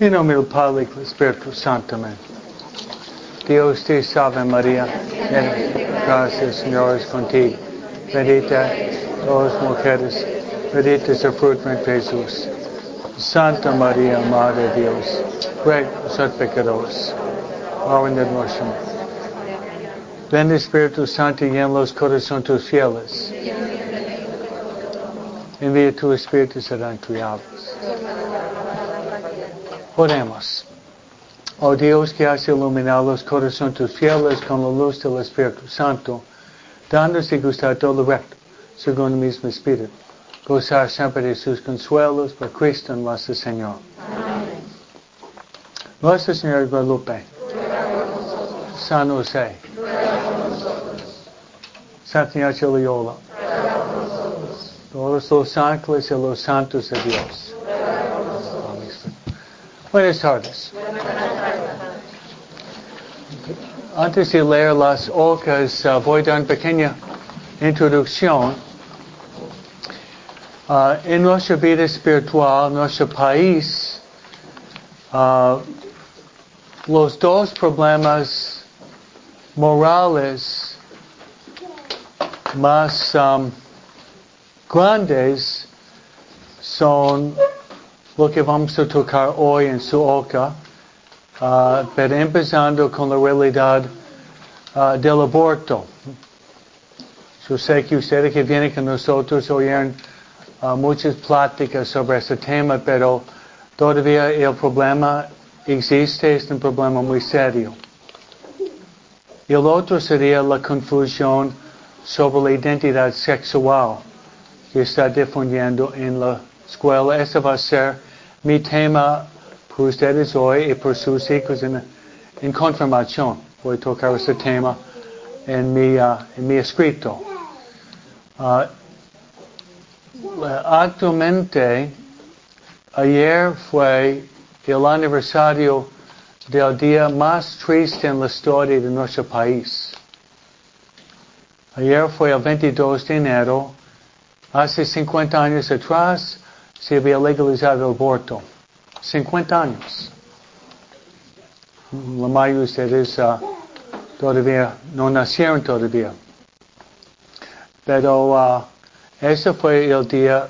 En nombre del Padre y del Espíritu Santo. Amén. Dios te salve María. Gracias Señor es contigo. Bendita todas mujeres. Bendito es el fruto de Jesús. Santa María, Madre de Dios. Por nosotros pecadores. Ahora en el. Ven Espíritu Santo y en los corazones fieles. Envía tu Espíritu serán criados. Oremos. Oh Dios que has iluminado los corazones tus fieles con la luz del Espíritu Santo, dándose gustar todo recto, según el mismo Espíritu. Gozar siempre de sus consuelos por Cristo nuestro Señor. Amén. Nuestro Señor Guadalupe. San José. Santa Ignacia Loyola. Todos los ángeles y los santos de Dios. Buenas tardes. Antes de leer las hojas, uh, voy a dar una pequeña introducción. Uh, en nuestra vida espiritual, nuestro país, uh, los dos problemas morales más um, grandes son lo que vamos a tocar hoy en su hoja, uh, pero empezando con la realidad uh, del aborto. Yo sé que ustedes que vienen con nosotros oyeron uh, muchas pláticas sobre ese tema, pero todavía el problema existe, es un problema muy serio. Y el otro sería la confusión sobre la identidad sexual que está difundiendo en la escuela. Ese va a ser mi tema por ustedes hoy y por sus hijos en, confirmación. Voy a tocar ese tema en mi, mi escrito. Uh, actualmente, ayer fue el aniversario del día más triste en la historia de nuestro país. Ayer fue el 22 de enero, hace 50 años atrás, se había legalizado el aborto. 50 años. La mayoría de ustedes uh, todavía no nacieron todavía. Pero uh, ese fue el día,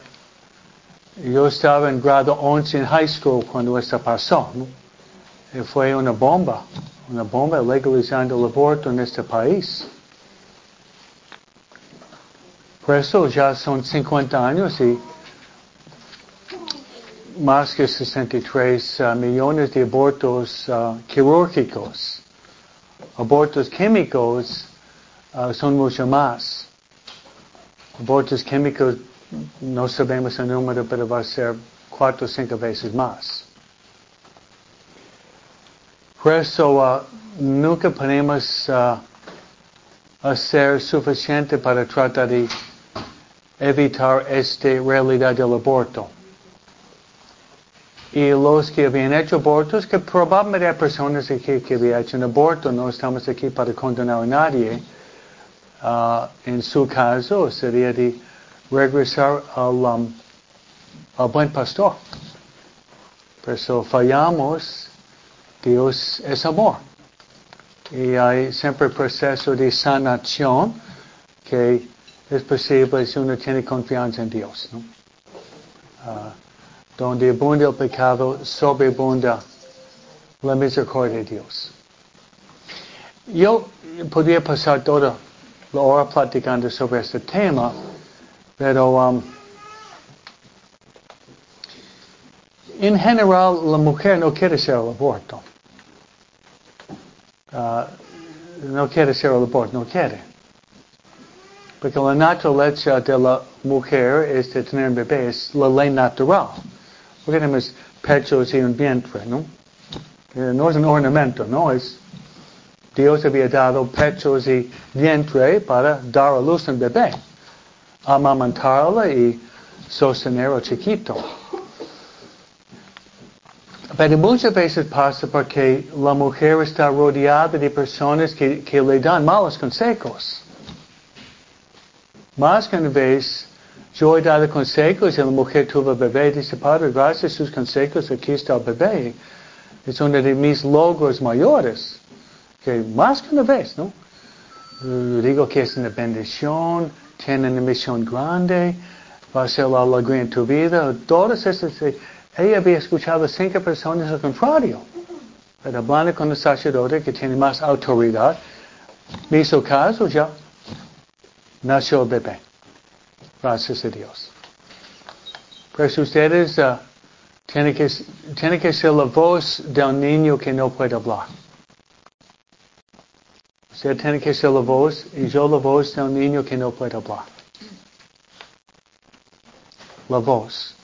yo estaba en grado 11 en high school cuando esto pasó. Y fue una bomba, una bomba legalizando el aborto en este país. Por eso ya son 50 años y más que 63 uh, millones de abortos uh, quirúrgicos. Abortos químicos uh, son mucho más. Abortos químicos no sabemos el número, pero va a ser cuatro o cinco veces más. Por eso nunca podemos hacer suficiente para tratar de evitar esta realidad del aborto y los que habían hecho abortos, que probablemente hay personas aquí que habían hecho un aborto, no estamos aquí para condenar a nadie. Uh, en su caso sería de regresar al, al buen pastor. Por eso fallamos, Dios es amor. Y hay siempre proceso de sanación que es posible si uno tiene confianza en Dios. ¿no? Uh, donde abunda el pecado, sobreabunda la misericordia de Dios. Yo podría pasar toda la hora platicando sobre este tema, pero um, en general la mujer no quiere ser el aborto. Uh, no quiere ser el aborto, no quiere. Porque la naturaleza de la mujer es de tener bebés, la ley natural. Porque tenemos pechos y un vientre, ¿no? Eh, no es un ornamento, ¿no? Es, Dios había dado pechos y vientre para dar a luz un bebé, amamantarla y sostener al chiquito. Pero muchas veces pasa porque la mujer está rodeada de personas que, que le dan malos consejos. Más que una vez yo he dado consejos y la mujer tuvo bebé. Dice, Padre, gracias a sus consejos, aquí está el bebé. es uno de mis logros mayores, que más que una vez, ¿no? Digo que es una bendición, tiene una misión grande, va a ser la alegría en tu vida. Todas esas, ella había escuchado cinco personas al contrario. Pero hablando con el sacerdote que tiene más autoridad, me hizo caso ya. Nació el bebé. Gracias a Dios. Pues ustedes uh, tienen, que, tienen que ser la voz de un niño que no puede hablar. Usted tiene que ser la voz y yo la voz de un niño que no puede hablar. La voz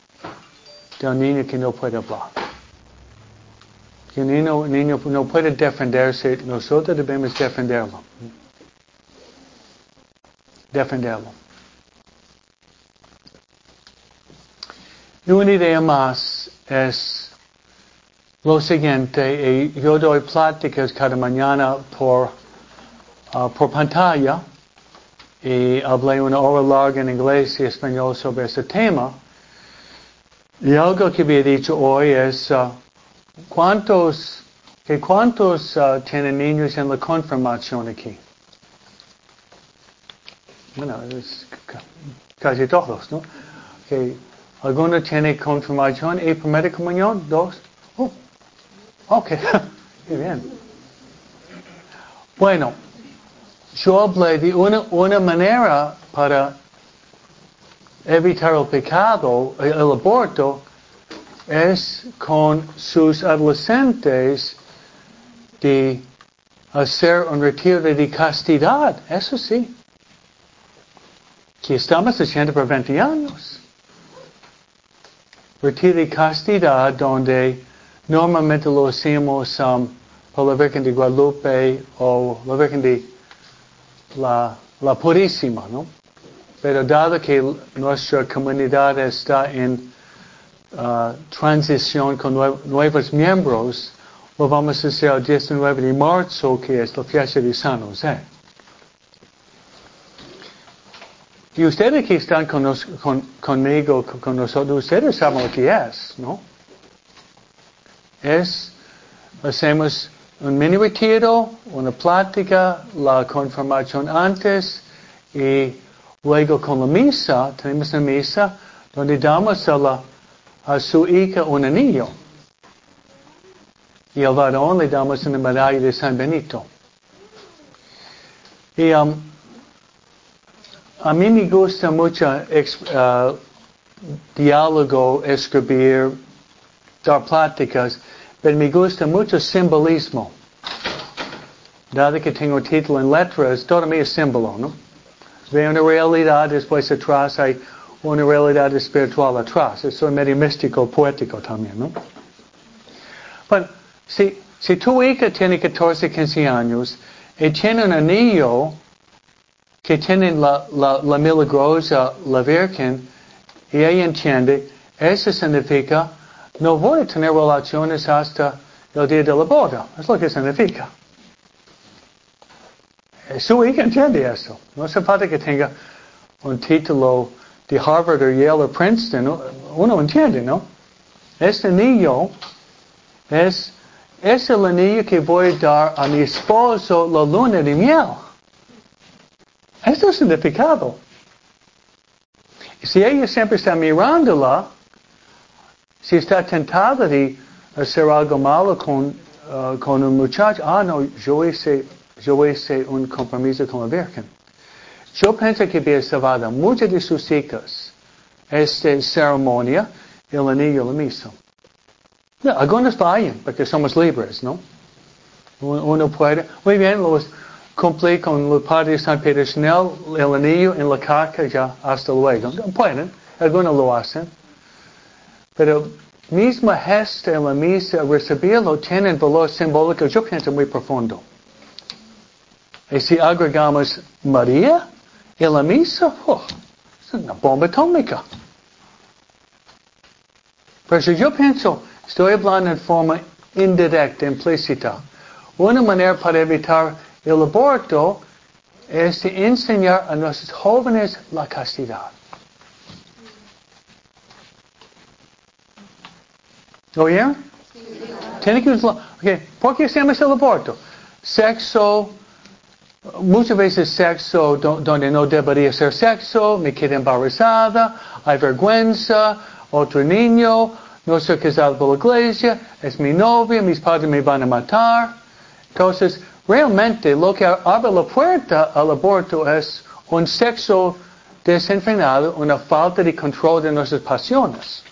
de un niño que no puede hablar. Que niño, niño no puede defenderse, nosotros debemos defenderlo. Defenderlo. Y una idea más es lo siguiente, y yo doy pláticas cada mañana por, uh, por pantalla y hablé una hora larga en inglés y español sobre ese tema. Y algo que había dicho hoy es, uh, ¿cuántos, que cuántos uh, tienen niños en la confirmación aquí? Bueno, es casi todos, ¿no? Que ¿Alguno tiene confirmación y primera comunión? ¿Dos? Oh, ok, muy bien. Bueno, yo hablé de una, una manera para evitar el pecado, el aborto, es con sus adolescentes de hacer un retiro de castidad. Eso sí. Que estamos haciendo por 20 años retiro de castidad donde normalmente lo hacemos um, por la Virgen de Guadalupe o la Virgen de la, la Purísima, ¿no? Pero dado que nuestra comunidad está en uh, transición con nuevos miembros, lo vamos a hacer el 19 de marzo, que es la fiesta de San José. Y ustedes que están con conmigo, con nosotros, ustedes saben lo que es, ¿no? Es, hacemos un mini retiro, una plática, la confirmación antes y luego con la misa, tenemos una misa donde damos a, la, a su hija un anillo. Y al varón le damos una medalla de San Benito. Y um, a mí me gusta mucho uh, diálogo, escribir, dar pláticas, pero me gusta mucho simbolismo. Dado que tengo título en letras, todo mí es símbolo, ¿no? Veo una realidad, después atrás hay una realidad espiritual atrás. Eso es medio místico, poético también, ¿no? Bueno, si, si tu hija tiene 14, 15 años y tiene un anillo que tienen la, la, la milagrosa, la Virgen, y ella entiende, eso significa, no voy a tener relaciones hasta el día de la boda. Es lo que significa. Su hija entiende eso. No hace falta que tenga un título de Harvard o Yale o Princeton. Uno entiende, ¿no? Este niño es, es el anillo que voy a dar a mi esposo la luna de miel. Esto es significado. Si ella siempre está mirándola, si está tentada de hacer algo malo con, uh, con un muchacho, ah, no, yo hice, yo hice un compromiso con la Virgen. Yo pienso que había salvado muchas de sus hijas esta ceremonia el anillo lo mismo. No, algunos vayan porque somos libres, ¿no? Uno puede, muy bien, los, cumplí con el Padre de San Pedro Schnell, el anillo en la caca, ya, hasta luego. Pueden, algunos lo hacen. Pero misma gesta en la misa, recibirlo, tiene valor simbólico, yo pienso muy profundo. Y si agregamos María en la misa, oh, es una bomba atómica. Pero si yo pienso, estoy hablando en forma indirecta, implícita. Una manera para evitar el aborto es de enseñar a nuestros jóvenes la castidad. ¿Oyeron? Tiene que usar Okay. ¿Por qué hacemos el aborto? Sexo, muchas veces sexo donde no debería ser sexo, me quedé embarazada, hay vergüenza, otro niño, no soy casado por la iglesia, es mi novia, mis padres me van a matar. Entonces, realmente lo que abre la puerta al aborto es un sexo desenfrenado, una falta de control de nuestras pasiones.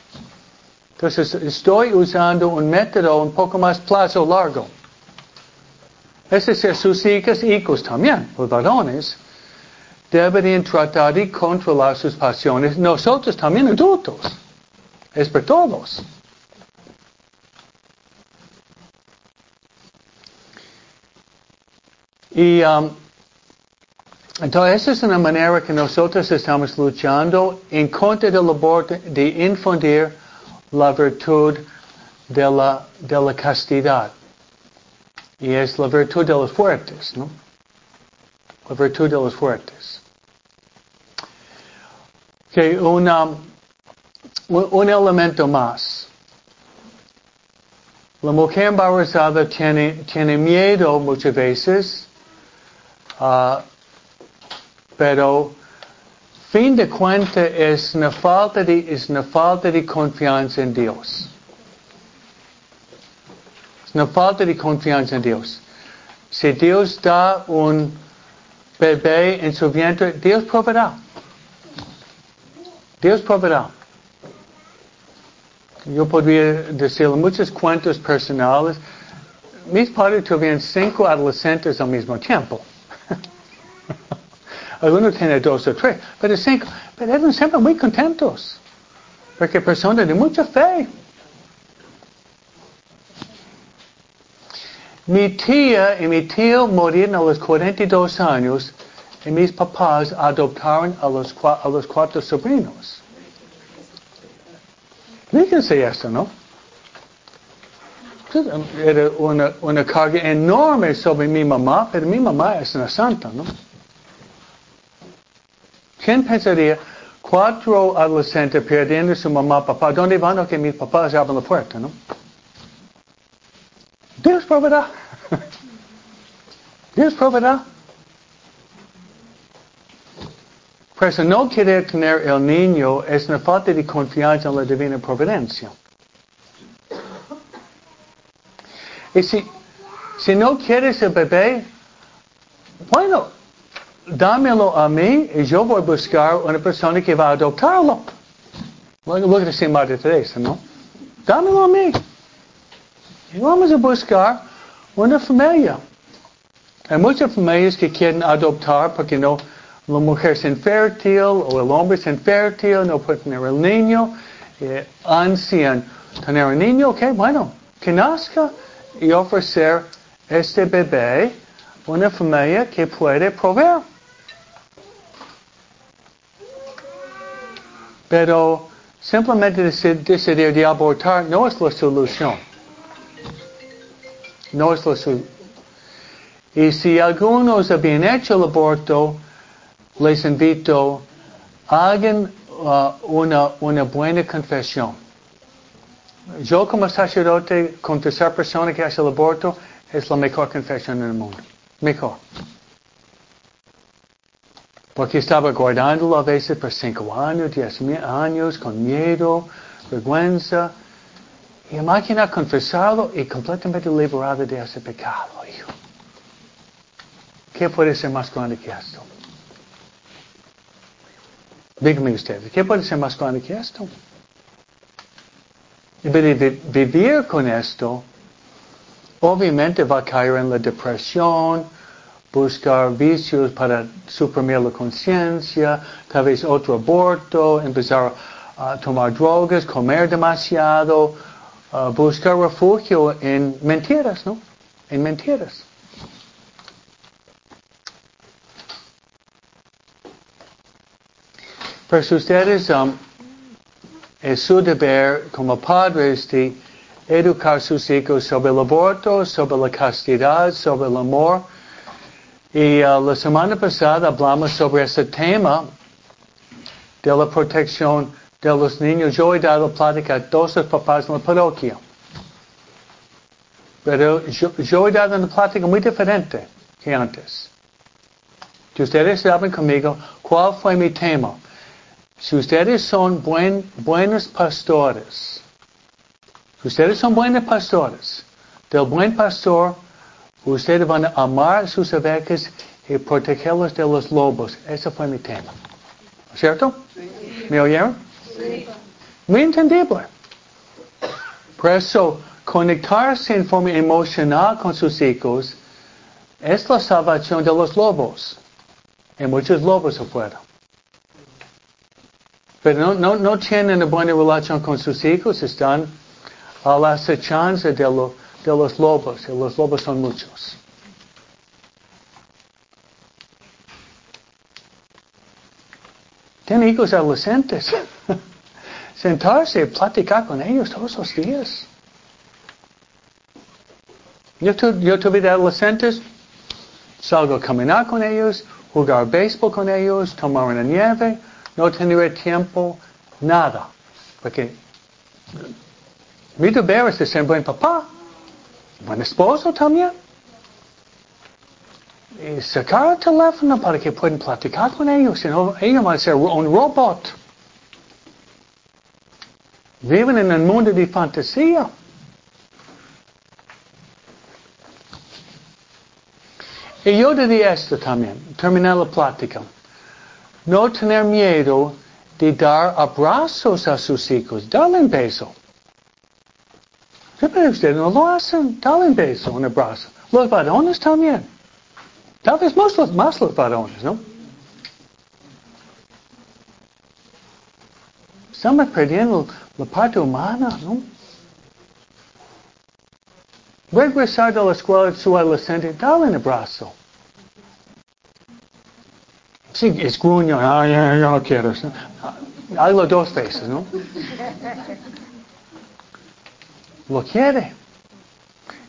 Entonces, estoy usando un método un poco más plazo largo. Es decir, sus hijas y hijos también, los varones, deberían tratar de controlar sus pasiones. Nosotros también adultos. Es para todos. Y um, entonces esa es una manera que nosotros estamos luchando en contra del aborto, de infundir la virtud de la, de la castidad. Y es la virtud de los fuertes, ¿no? La virtud de los fuertes. Que una, un elemento más. La mujer embarazada tiene, tiene miedo muchas veces, uh, pero fin de cuentas es una falta de, es una confianza en Dios. Es una falta de confianza en Dios. Si Dios da un bebé en su vientre, Dios proveerá. Dios proveerá. Yo podría decir muchos cuentos personales. Mis padres tuvieron cinco adolescentes al mismo tiempo. Algunos tienen dos o tres, pero cinco. Pero eran siempre muy contentos. Porque personas de mucha fe. Mi tía y mi tío murieron a los 42 años y mis papás adoptaron a los, a los cuatro sobrinos. Fíjense esto, ¿no? Era una, una carga enorme sobre mi mamá, pero mi mamá es una santa, ¿no? ¿Quién pensaría cuatro adolescentes perdiendo su mamá, papá? ¿Dónde van? Que mis papás abren la puerta, ¿no? Dios proveerá. Dios proveerá. Por eso no querer tener el niño es una falta de confianza en la divina providencia. Y si, si no quieres el bebé, bueno, dámelo a mí y yo voy a buscar una persona que va a adoptarlo. Lo que ¿no? Dámelo a mí. Vamos a buscar una familia. Hay muchas familias que quieren adoptar porque no, la mujer es infértil o el hombre es infértil, no puede tener el niño, eh, tener un niño, ok, bueno, que nazca y ofrecer este bebé una familia que puede proveer. Pero simplemente decidir de abortar no es la solución. No es la solución. Y si algunos habían hecho el aborto, les invito, hagan uh, una, una buena confesión. Yo como sacerdote con tercera persona que hace el aborto es la mejor confesión en el mundo. Mejor. Porque estaba guardándolo a veces por cinco años, diez años, con miedo, vergüenza. Y imagina confesarlo y completamente liberado de ese pecado, hijo. ¿Qué puede ser más grande que esto? Díganme ustedes, ¿qué puede ser más grande que esto? Y vivir con esto, obviamente va a caer en la depresión, buscar vicios para suprimir la conciencia, tal vez otro aborto, empezar a tomar drogas, comer demasiado, buscar refugio en mentiras, ¿no? En mentiras. Pero ustedes, um, es su deber como padres de educar a sus hijos sobre el aborto, sobre la castidad, sobre el amor, y uh, la semana pasada hablamos sobre ese tema de la protección de los niños. Yo he dado plática a todos los papás en la parroquia. Pero yo, yo he dado una plática muy diferente que antes. Si ustedes saben conmigo cuál fue mi tema. Si ustedes son buen, buenos pastores, si ustedes son buenos pastores, del buen pastor, ustedes van a amar sus ovejas y protegerlos de los lobos. Ese fue mi tema. ¿Cierto? Sí. ¿Me oyeron? Sí. Muy entendible. Por eso, conectarse en forma emocional con sus hijos es la salvación de los lobos. Hay muchos lobos afuera. Pero no, no, no tienen una buena relación con sus hijos, están a la acechanza de, lo, de los lobos, y los lobos son muchos. Tienen hijos adolescentes. Sentarse y platicar con ellos todos los días. Yo, tuve adolescentes, salgo a caminar con ellos, jugar béisbol con ellos, tomar una nieve, no tener tiempo, nada. Porque mi deber es de ser buen papá, buen esposo también. Y sacar el teléfono para que puedan platicar con ellos, sino ellos van a ser un robot. Viven en un mundo de fantasía. Y yo diría esto también, terminar la plática. No tener miedo de dar abrazos a sus hijos. Dale un beso. Hacen. Dale un beso, un abrazo. Los varones también. Tal vez más los, más los varones, ¿no? Estamos perdiendo la parte humana, ¿no? Regresar de la escuela de su adolescente, dale un. Sí, es gruño, ah, ya, no quiero. Hazlo dos veces, ¿no? Lo quiere.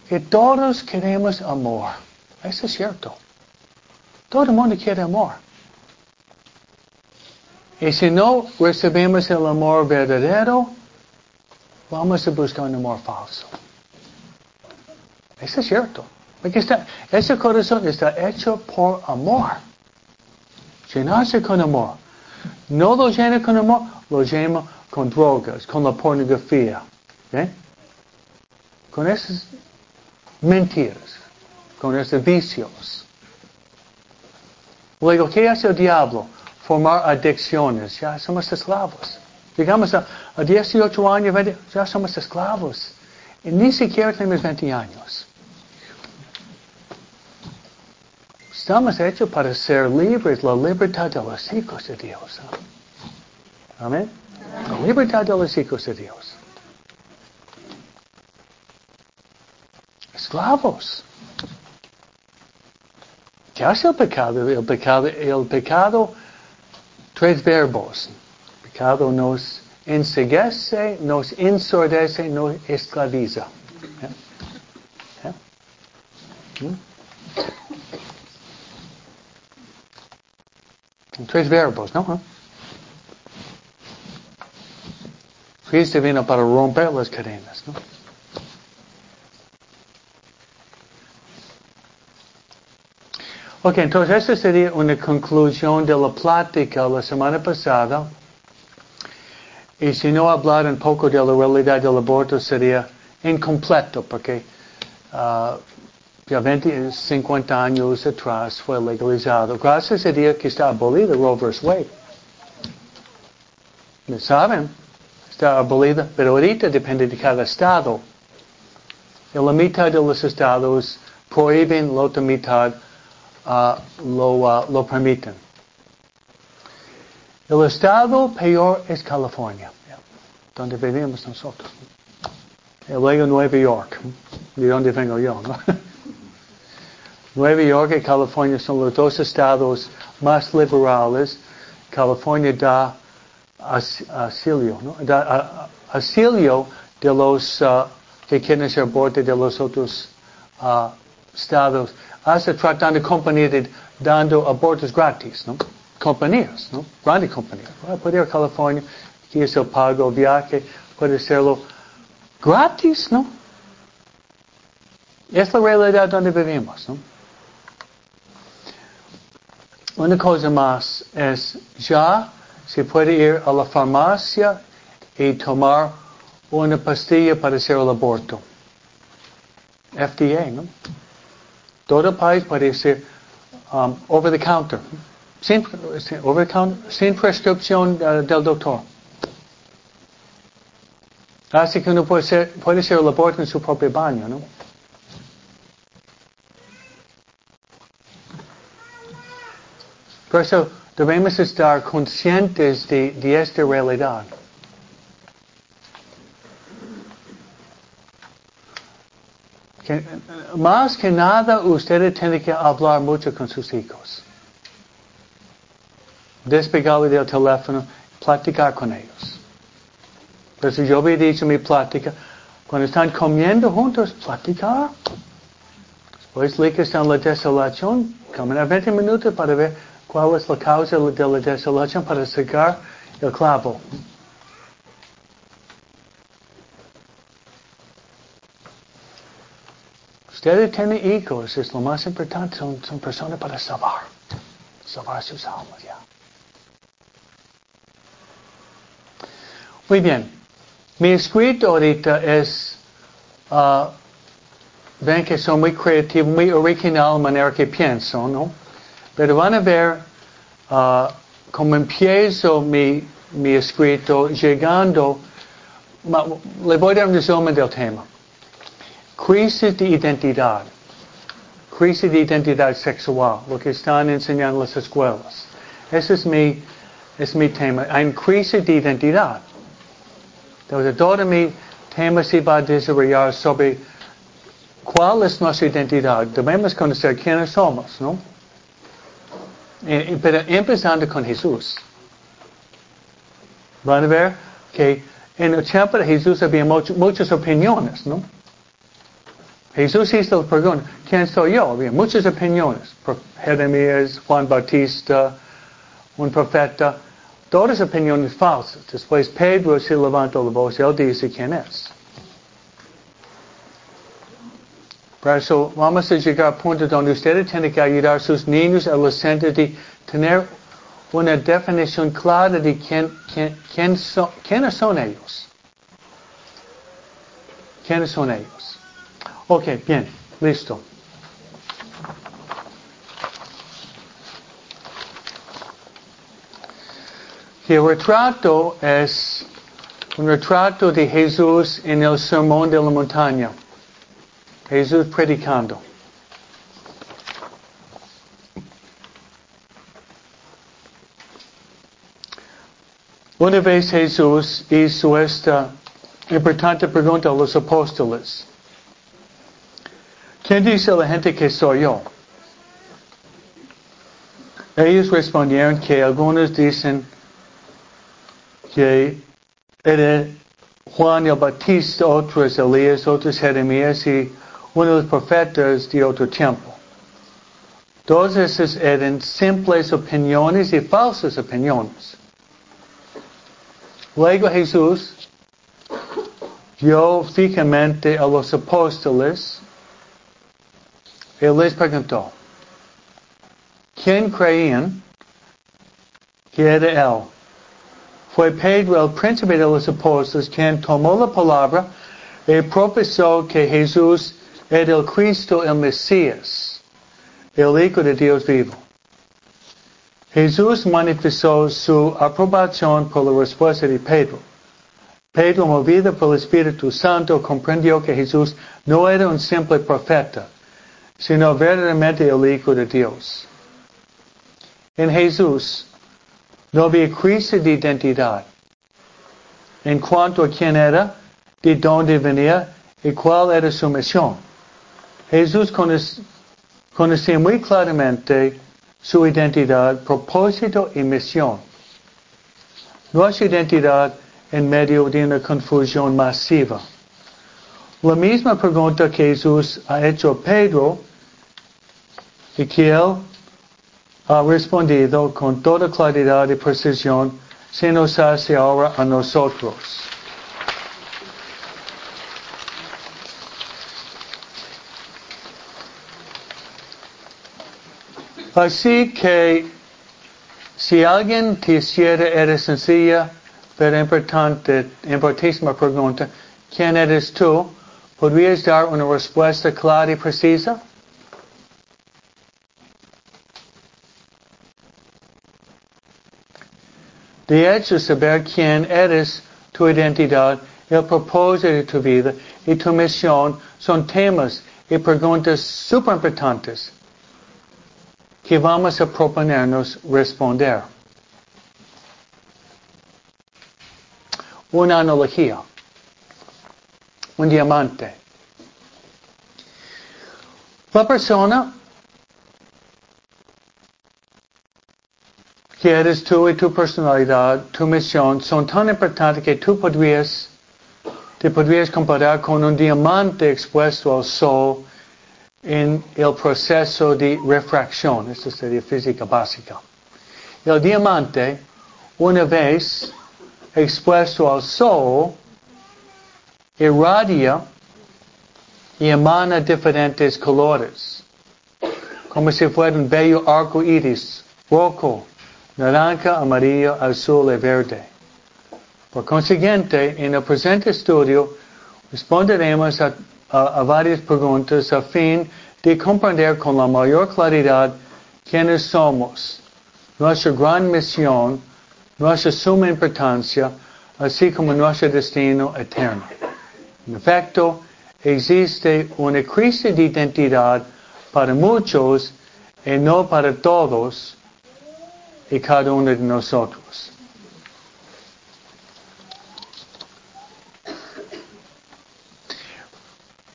Y todos queremos amor. Eso es cierto. Todo el mundo quiere amor. Y si no recibimos el amor verdadero, vamos a buscar un amor falso. Eso es cierto. Porque está, ese corazón está hecho por amor. Llenarse con amor. No lo llena con amor, lo llena con drogas, con la pornografía. ¿eh? Con esas mentiras, con esos vicios. Luego, ¿qué hace el diablo? Formar adicciones. Ya somos esclavos. Llegamos a, 18 años, ya somos esclavos. Y ni siquiera tenemos 20 años. Estamos hechos para ser libres, la libertad de los hijos de Dios. Amén. La libertad de los hijos de Dios. Esclavos. ¿Qué hace el pecado? El pecado, el pecado tres verbos. El pecado nos enseguece, nos ensordece, nos esclaviza. ¿Eh? ¿Eh? ¿Mm? Tres verbos, ¿no? Cristo vino para romper las cadenas, ¿no? Ok, entonces esta sería una conclusión de la plática la semana pasada. Y si no hablar un poco de la realidad del aborto sería incompleto, porque uh, ya 20, 50 años atrás fue legalizado. Gracias a Dios que está abolido Roe vs. Wade. ¿Me saben? Está abolida, pero ahorita depende de cada estado. La mitad de los estados prohíben, la otra mitad uh, lo, uh, lo permiten. El estado peor es California, donde vivimos nosotros. Y luego Nueva York, de donde vengo yo. ¿no? Nueva York y California son los dos estados más liberales. California da asilio, ¿no? da asilio de los uh, que quieren ser aborto de los otros uh, estados hace tratando de dando abortos gratis, ¿no? Compañías, ¿no? Grandes compañías. Puede ir a California, aquí es el pago, viaje, puede hacerlo gratis, ¿no? Es la realidad donde vivimos. ¿no? Una cosa más es ya se puede ir a la farmacia y tomar una pastilla para hacer el aborto. FDA, ¿no? Todo el país ser um, over the counter, sin, over the counter, sin prescripción uh, del doctor. Así que uno puede, ser, puede hacer el aborto en su propio baño, ¿no? Por eso debemos estar conscientes de, de esta realidad. Más que nada, ustedes tienen que hablar mucho con sus hijos. Despegarle del teléfono, platicar con ellos. Entonces yo había dicho mi plática, cuando están comiendo juntos, platicar. Después que están en la desolación, caminar 20 minutos para ver cuál es la causa de la desolación para sacar el clavo. Ustedes tienen hijos, es lo más importante, son, son personas para salvar, salvar sus almas ya. Muy bien, mi escrito ahorita es, uh, ven que son muy creativos, muy original manera que pienso, ¿no? Pero van a ver uh, cómo empiezo mi, mi escrito llegando, le voy a dar un resumen del tema. Crisis de identidad. Crisis de identidad sexual, lo que están enseñando las escuelas. Ese es mi, es mi tema. Hay crisis de identidad. Entonces, todo mi tema se va a desarrollar sobre cuál es nuestra identidad. Debemos conocer quiénes somos, ¿no? Eh, eh, pero empezando con Jesús. Van a ver que en el tiempo de Jesús había muchas opiniones, ¿no? Jesús hizo la pregunta, ¿quién soy yo? Había muchas opiniones. Jeremías, Juan Bautista, un profeta, todas opiniones falsas. Después Pedro se levantó la voz y él dice quién es. Por eso vamos a llegar al punto donde ustedes tienen que ayudar a sus niños, adolescentes, de tener una definición clara de quién, quién, quién son, quiénes son ellos. ¿Quiénes son ellos? Ok, bien, listo. El retrato es un retrato de Jesús en el sermón de la montaña. Jesús predicando. Una vez Jesús hizo esta importante pregunta a los apóstoles. ¿Quién dice la gente que soy yo? Ellos respondieron que algunos dicen que era Juan el Bautista, otros Elías, otros Jeremías y uno de los profetas de otro tiempo. Todas esas eran simples opiniones y falsas opiniones. Luego Jesús vio fijamente a los apóstoles él les preguntó, ¿quién creían que era él? Fue Pedro, el príncipe de los apóstoles, quien tomó la palabra y profesó que Jesús era el Cristo, el Mesías, el Hijo de Dios vivo. Jesús manifestó su aprobación por la respuesta de Pedro. Pedro, movido por el Espíritu Santo, comprendió que Jesús no era un simple profeta, sino verdaderamente el Hijo de Dios. En Jesús no había crisis de identidad en cuanto a quién era, de dónde venía y cuál era su misión. Jesús conocía muy claramente su identidad, propósito y misión. Nuestra identidad en medio de una confusión masiva. La misma pregunta que Jesús ha hecho a Pedro Ezequiel ha respondido con toda claridad y precisión, se nos hace ahora a nosotros. Así que si alguien quisiera era sencilla, pero importante, importantísima pregunta, ¿quién eres tú? ¿Podrías dar una respuesta clara y precisa? De hecho, saber quién eres, tu identidad, el propósito de tu vida y tu misión son temas y preguntas súper importantes que vamos a proponernos responder. Una analogía. Un diamante. La persona que eres tú y tu personalidad, tu misión, son tan importantes que tú podrías, te podrías comparar con un diamante expuesto al sol en el proceso de refracción. Esto sería física básica. El diamante, una vez expuesto al sol, irradia y emana diferentes colores, como si fuera un bello arco iris, rojo, naranja, amarillo, azul y verde. Por consiguiente, en el presente estudio responderemos a a, varias preguntas a fin de comprender con la mayor claridad quiénes somos, nuestra gran misión, nuestra suma importancia, así como nuestro destino eterno. En efecto, existe una crisis de identidad para muchos y no para todos y cada uno de nosotros.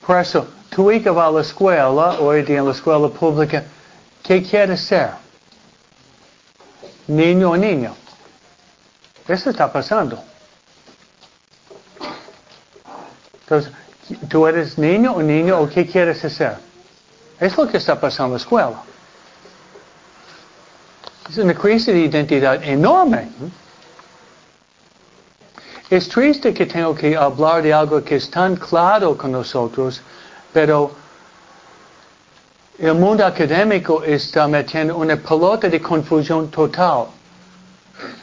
Por eso, tu hija va a la escuela, hoy día en la escuela pública, ¿qué quiere ser? Niño o niño. Eso está pasando. Entonces, ¿tú eres niño o niño o qué quieres ser? Es lo que está pasando en la escuela. Es una crisis de identidad enorme. Es triste que tengo que hablar de algo que es tan claro con nosotros, pero el mundo académico está metiendo una pelota de confusión total.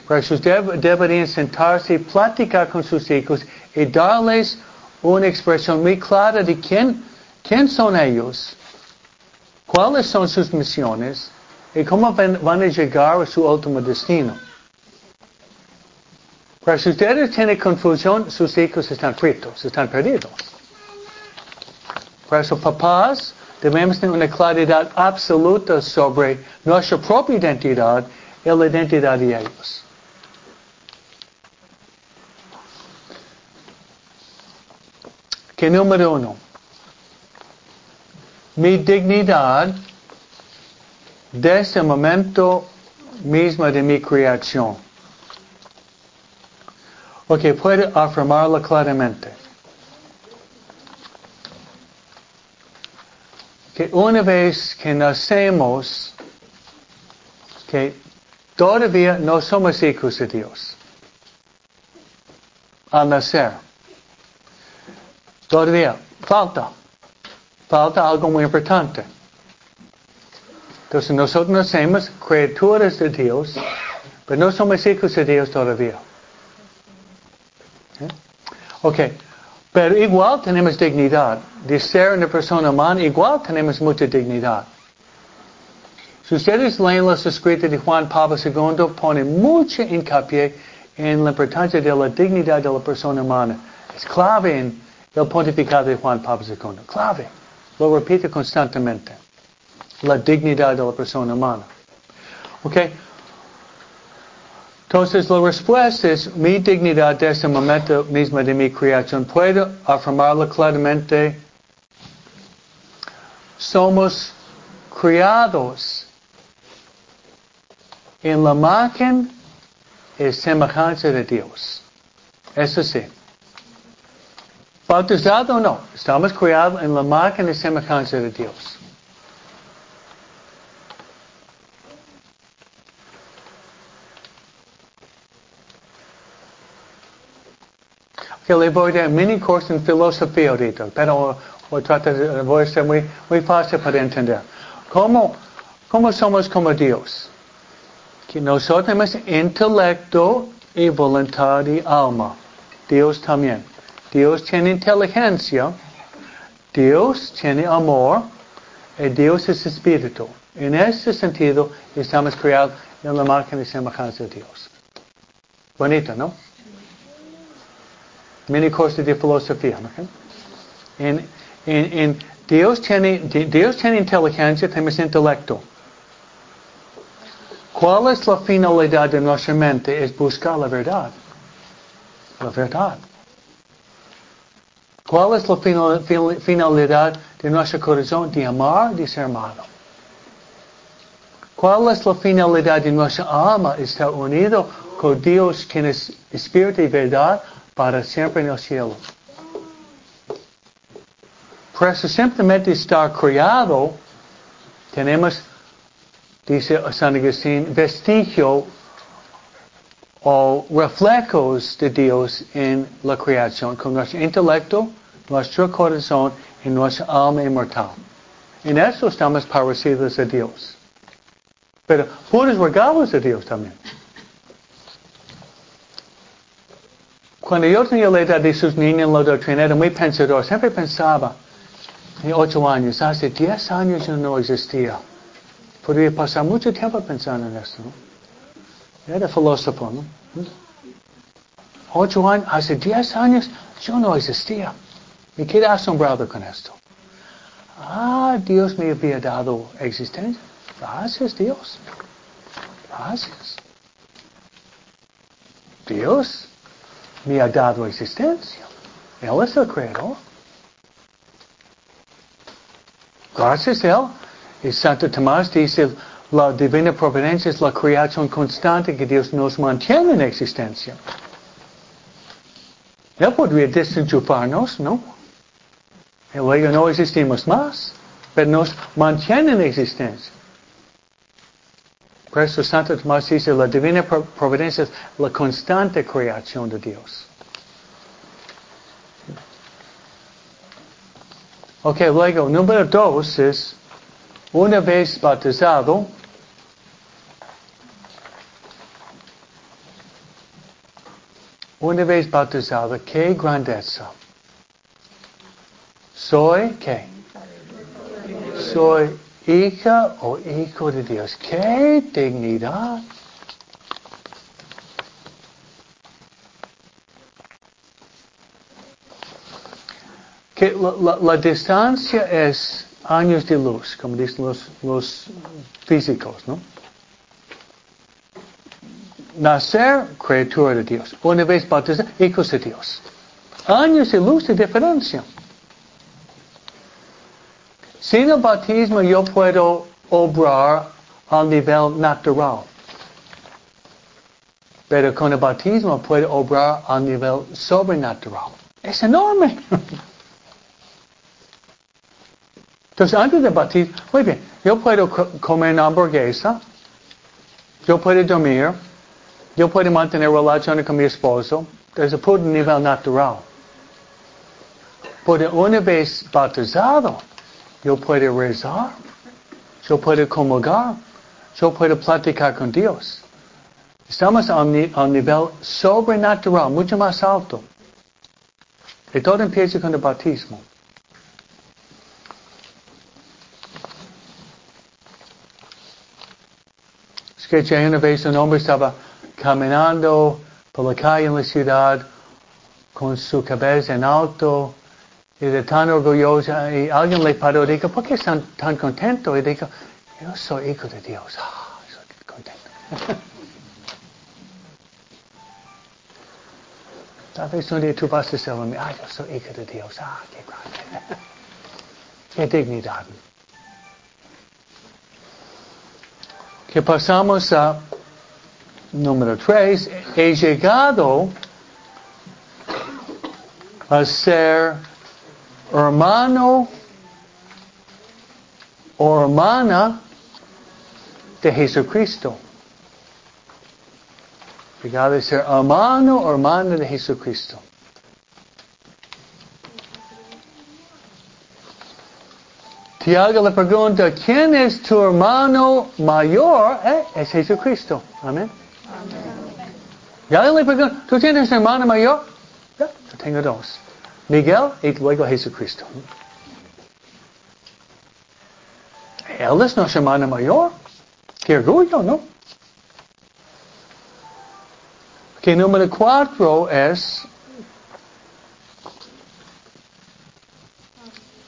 Por eso deberían sentarse y platicar con sus hijos y darles una expresión muy clara de quién, quién son ellos, cuáles son sus misiones y cómo van a llegar a su último destino. Pero si ustedes tienen confusión, sus hijos están fritos, están perdidos. Por eso, papás, debemos tener una claridad absoluta sobre nuestra propia identidad y la identidad de ellos. Que número uno, mi dignidad desde el momento mismo de mi creación. Ok, puede afirmarlo claramente. Que una vez que nacemos, que todavía no somos hijos de Dios. Al nacer. Todavía falta. Falta algo muy importante. Entonces nosotros nacemos criaturas de Dios, pero no somos hijos de Dios todavía. Ok, pero igual tenemos dignidad. De ser una persona humana, igual tenemos mucha dignidad. Si ustedes leen los escritos de Juan Pablo II, pone mucha hincapié en la importancia de la dignidad de la persona humana. Es clave en el pontificado de Juan Pablo II. Clave. Lo repite constantemente. La dignidad de la persona humana. Okay. Entonces la respuesta es mi dignidad el este momento mismo de mi creación. Puedo afirmarlo claramente. Somos criados en la imagen y semejanza de Dios. Eso sí. Bautizado o no, estamos criados en la imagen y semejanza de Dios. Que le voy a dar mini curso en filosofía ahorita, pero voy a tratar voy a ser muy, muy fácil para entender. ¿Cómo, ¿Cómo somos como Dios? Que nosotros tenemos intelecto y voluntad y alma. Dios también. Dios tiene inteligencia. Dios tiene amor. Y Dios es espíritu. En ese sentido, estamos creados en la imagen y semejanza de Dios. Bonito, ¿no? Mini curso de filosofía. ¿no? En, en Dios, tiene, Dios tiene inteligencia, tenemos intelecto. ¿Cuál es la finalidad de nuestra mente? Es buscar la verdad. La verdad. ¿Cuál es la finalidad de nuestro corazón? De amar, de ser amado. ¿Cuál es la finalidad de nuestra alma? Estar unido con Dios, quien es espíritu y verdad, para siempre en el cielo. Por eso simplemente estar criado, tenemos, dice San Agustín, vestigio o reflejos de Dios en la creación, con nuestro intelecto, nuestro corazón y nuestra alma inmortal. En eso estamos parecidos a Dios. Pero puros regalos de Dios también. Cuando yo tenía la edad de sus niños en la doctrina, era muy pensador. Siempre pensaba, en ocho años, hace diez años yo no existía. Podría pasar mucho tiempo pensando en esto. ¿no? Era filósofo, ¿no? Ocho años, hace diez años yo no existía. Me quedé asombrado con esto. Ah, Dios me había dado existencia. Gracias, Dios. Gracias. Dios me ha dado existencia. Él es el creador. Gracias a Él. Y Santo Tomás dice, la divina providencia es la creación constante que Dios nos mantiene en existencia. Él podría desenchufarnos, ¿no? Y luego no existimos más, pero nos mantiene en existencia. Por eso Santo Tomás dice, la divina providencia es la constante creación de Dios. Ok, luego, número dos es, una vez bautizado, una vez bautizado, qué grandeza. Soy, ¿qué? Soy hija o hijo de Dios. ¡Qué dignidad! La, distancia es años de luz, como dicen los, los físicos, ¿no? Nacer, criatura de Dios. Una vez bautizado, hijos de Dios. Años de luz de diferencia. Sin el bautismo yo puedo obrar al nivel natural. Pero con el bautismo puedo obrar al nivel sobrenatural. Es enorme. Entonces, antes del bautismo, muy bien, yo puedo comer una hamburguesa, yo puedo dormir, yo puedo mantener relaciones con mi esposo, desde el nivel natural. Pero una vez bautizado, yo puedo rezar, yo puedo comulgar, yo puedo platicar con Dios. Estamos a un, nivel sobrenatural, mucho más alto. Y todo empieza con el bautismo. Es que una vez un hombre estaba caminando por la calle en la ciudad con su cabeza en alto y de tan orgulloso, y alguien le paró dijo, ¿por qué están tan contento? Y dijo, yo soy hijo de Dios. Ah, soy contento. Tal vez un día tú vas a decirme, ah, yo soy hijo de Dios. Ah, qué grande. qué dignidad. Que pasamos a número tres. He llegado a ser hermano o hermana de Jesucristo. De ser hermano o hermana de Jesucristo. Tiago le pregunta, ¿quién es tu hermano mayor? Eh, es Jesucristo. Amén. Tiago le pregunta, ¿tú tienes hermano mayor? yo tengo dos. Miguel y luego Jesucristo. Él es nuestro hermano mayor. Qué orgullo, ¿no? Que número cuatro es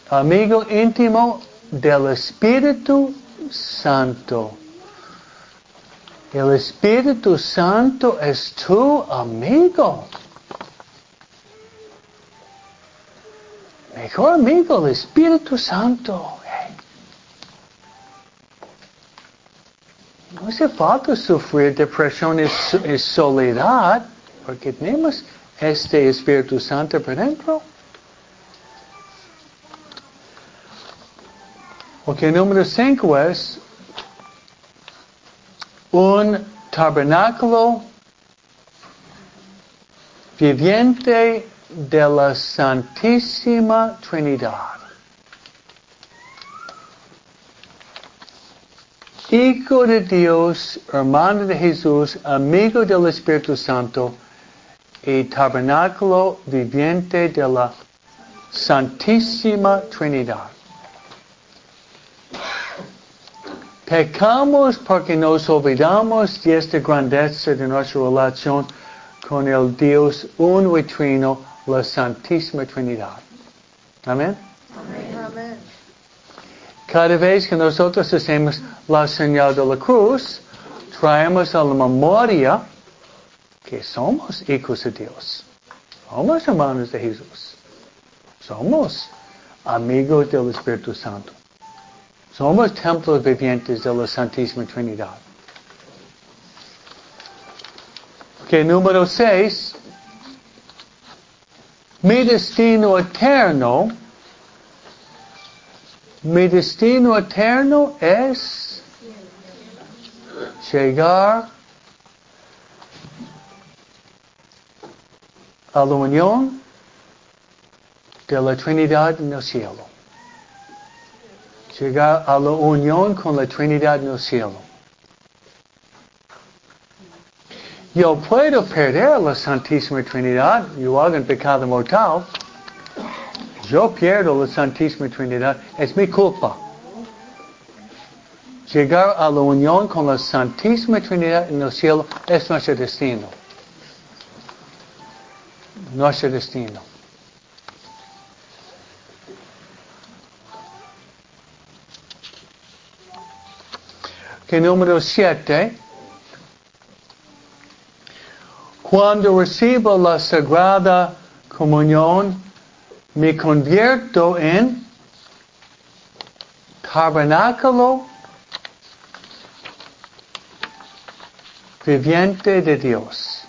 amigo íntimo del Espíritu Santo. El Espíritu Santo es tu amigo. Mejor amigo, el Espíritu Santo. No hace falta sufrir depresión y soledad, porque tenemos este Espíritu Santo por dentro. Ok, número 5 es un tabernáculo viviente de la Santísima Trinidad. Hijo de Dios, hermano de Jesús, amigo del Espíritu Santo y tabernáculo viviente de la Santísima Trinidad. Pecamos porque nos olvidamos de esta grandeza de nuestra relación con el Dios uno y trino, la Santísima Trinidad. Amén. Amén. Cada vez que nosotros hacemos la señal de la cruz, traemos a la memoria que somos hijos de Dios. Somos hermanos de Jesús. Somos amigos del Espíritu Santo. Somos templos vivientes de la Santísima Trinidad. Que número 6. Mi destino eterno, mi destino eterno es llegar a la unión de la Trinidad en el cielo llegar a la unión con la Trinidad en el cielo. Yo puedo perder la Santísima Trinidad, yo hago un pecado mortal, yo pierdo la Santísima Trinidad, es mi culpa. Llegar a la unión con la Santísima Trinidad en el cielo es nuestro destino. Nuestro destino. que número 7, cuando recibo la Sagrada Comunión, me convierto en tabernáculo viviente de Dios.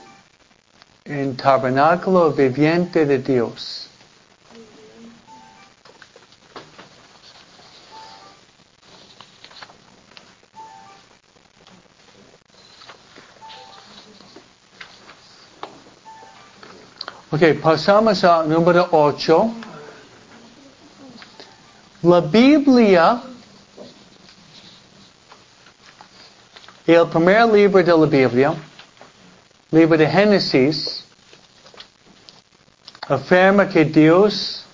En tabernáculo viviente de Dios. Ok, pasamos al número 8. La Biblia, el primer libro de la Biblia, libro de Génesis, afirma que Dios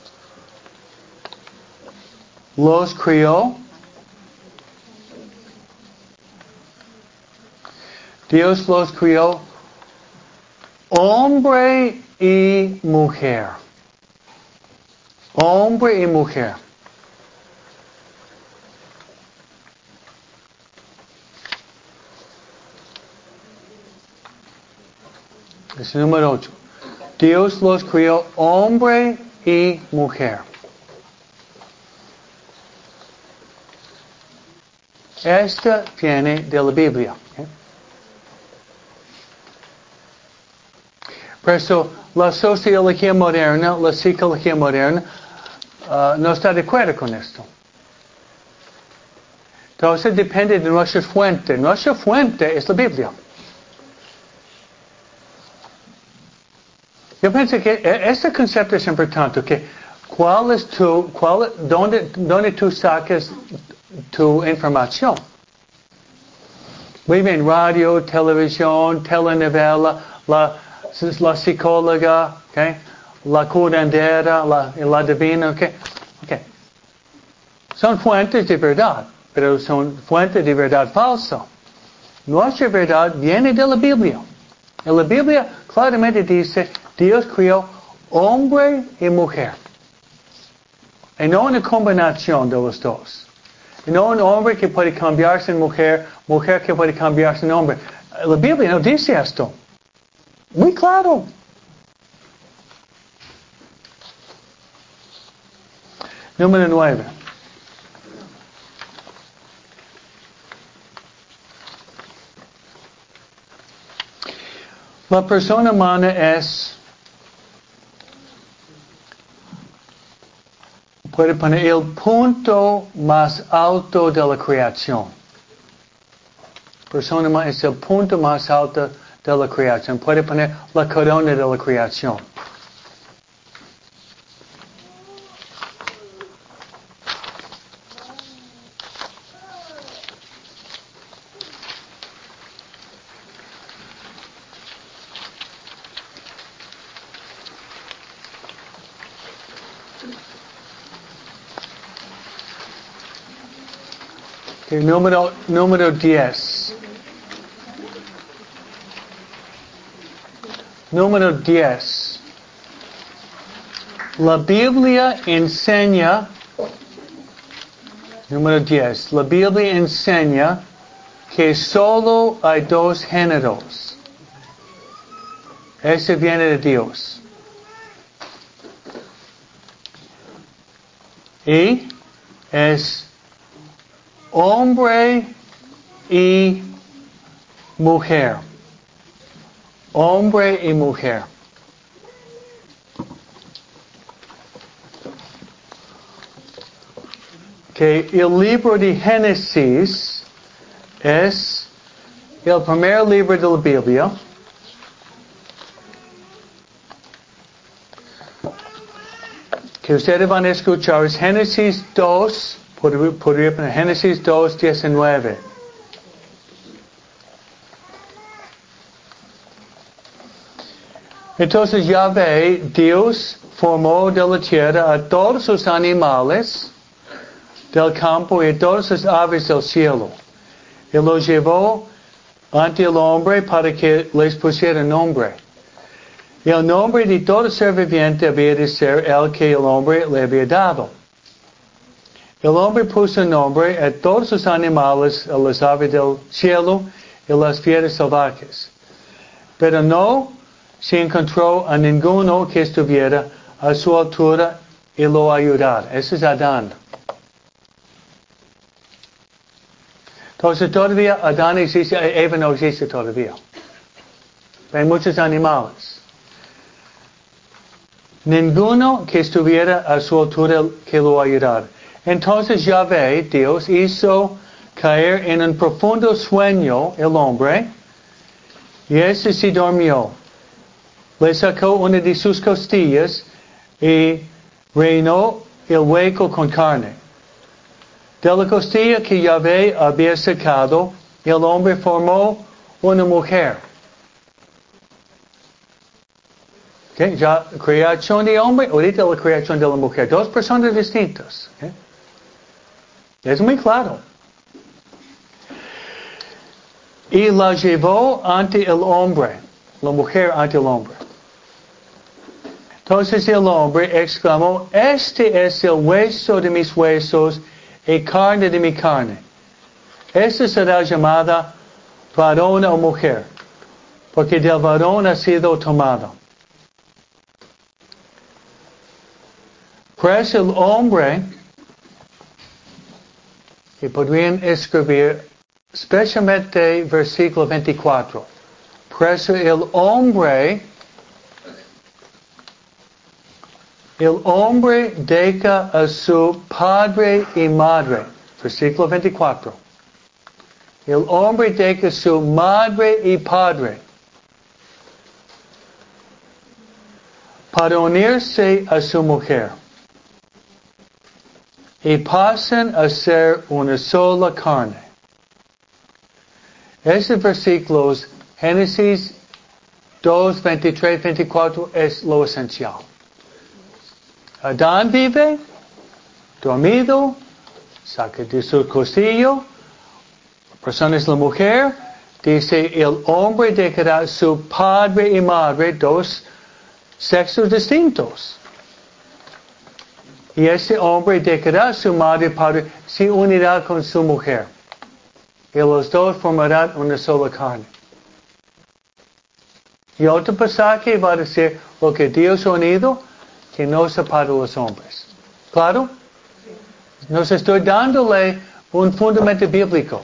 los crió. Dios los crió hombre y mujer. Hombre y mujer. Es número 8. Dios los crió hombre y mujer. Esta viene de la Biblia. Por eso la sociología moderna, la psicología moderna, uh, no está de acuerdo con esto. Entonces depende de nuestra fuente. Nuestra fuente es la Biblia. Yo pienso que e, este concepto es importante, que ¿Cuál es tu, cuál, dónde, dónde tú sacas tu información? Muy bien, radio, televisión, telenovela, la, la psicóloga, okay? la curandera, la, la divina, okay? okay. Son fuentes de verdad, pero son fuentes de verdad falsa. Nuestra verdad viene de la Biblia. La Biblia claramente dice, Dios creó hombre y mujer. Y no una combinación de los dos. Y no un hombre que puede cambiarse en mujer, mujer que puede cambiarse en hombre. La Biblia no dice esto. Muy claro. Número nueve. La persona humana es, puede poner el punto más alto de la creación. Persona humana es el punto más alto de la creación. Puede poner la corona de la creación. número, número 10. Número 10. La Biblia enseña, número 10, la Biblia enseña que solo hay dos géneros. Ese viene de Dios. Y es hombre y mujer. Hombre y mujer. Que el libro de Génesis es el primer libro de la Biblia. Que ustedes van a escuchar es Génesis 2, podría poner Génesis 2, 19. Entonces ya ve, Dios formó de la tierra a todos los animales del campo y a todas las aves del cielo. Y los llevó ante el hombre para que les pusiera nombre. Y el nombre de todo ser viviente había de ser el que el hombre le había dado. El hombre puso nombre a todos los animales, a las aves del cielo y las fieras salvajes. Pero no se encontró a ninguno que estuviera a su altura y lo ayudara. Ese es Adán. Entonces todavía Adán existe, Eva no existe todavía. Hay muchos animales. Ninguno que estuviera a su altura que lo ayudara. Entonces Yahvé, Dios, hizo caer en un profundo sueño el hombre y ese se durmió. Le sacó una de sus costillas y reinó el hueco con carne. De la costilla que Yahvé había sacado, el hombre formó una mujer. Okay, ya creación de hombre, ahorita la creación de la mujer. Dos personas distintas. Es muy claro. Y la llevó ante el hombre, la mujer ante el hombre. Entonces el hombre exclamó, este es el hueso de mis huesos y carne de mi carne. Esta será llamada varón o mujer, porque del varón ha sido tomado. Pues el hombre y podrían escribir especialmente versículo 24. Por el hombre, el hombre deja a su padre y madre. Versículo 24. El hombre deja a su madre y padre para unirse a su mujer. y pasan a ser una sola carne. Esos versículos, Génesis 2, 23, 24, es lo esencial. Adán vive, dormido, saca de su costillo, la persona es la mujer, dice el hombre dejará su padre y madre, dos sexos distintos. Y ese hombre dejará su madre y padre, se unirá con su mujer. Y los dos formarán una sola carne. Y otro pasaje va a decir lo que Dios ha unido, que no separa los hombres. ¿Claro? Nos estoy dándole un fundamento bíblico.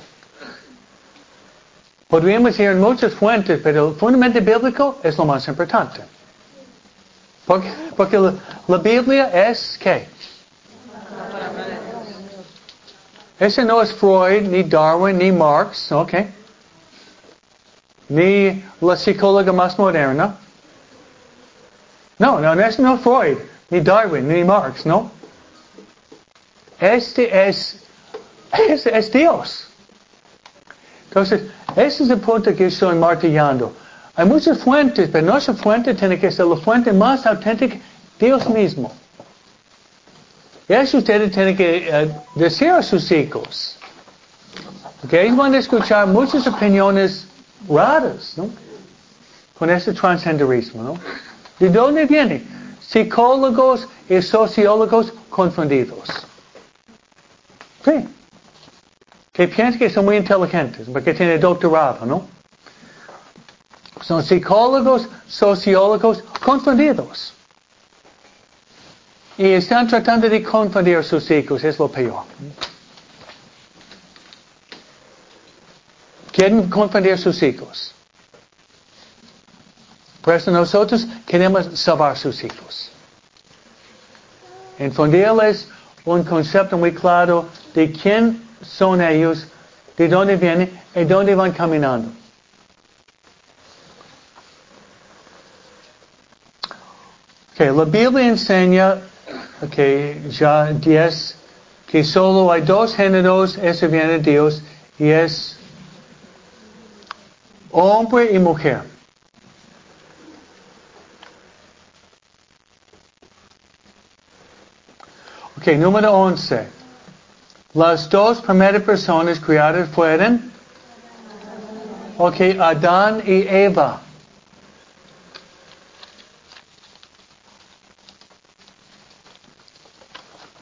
Podríamos ir en muchas fuentes, pero el fundamento bíblico es lo más importante. Porque, porque la, la Biblia es ¿qué? Ese no es Freud, ni Darwin, ni Marx, ¿ok? Ni la psicóloga más moderna. No, no, no es no Freud, ni Darwin, ni Marx, ¿no? Este es, este es Dios. Entonces, ese es el punto que estoy martillando. Hay muchas fuentes, pero nuestra fuente tiene que ser la fuente más auténtica, Dios mismo. Y eso ustedes tienen que uh, decir a sus hijos. Porque ellos van a escuchar muchas opiniones raras, ¿no? Con ese transgenderismo, ¿no? ¿De dónde viene? Psicólogos y sociólogos confundidos. Sí. Que piensan que son muy inteligentes, porque tienen doctorado, ¿no? Son psicólogos, sociólogos confundidos. Y están tratando de confundir a sus hijos, es lo peor. Quieren confundir a sus hijos. Por eso nosotros queremos salvar sus hijos. Infundirles un concepto muy claro de quién son ellos, de dónde vienen y dónde van caminando. Okay, la Biblia enseña okay, ya 10 que solo hay dos géneros, eso viene de Dios, y es hombre y mujer. Ok, número 11. Las dos primeras personas creadas fueron, ok, Adán y Eva.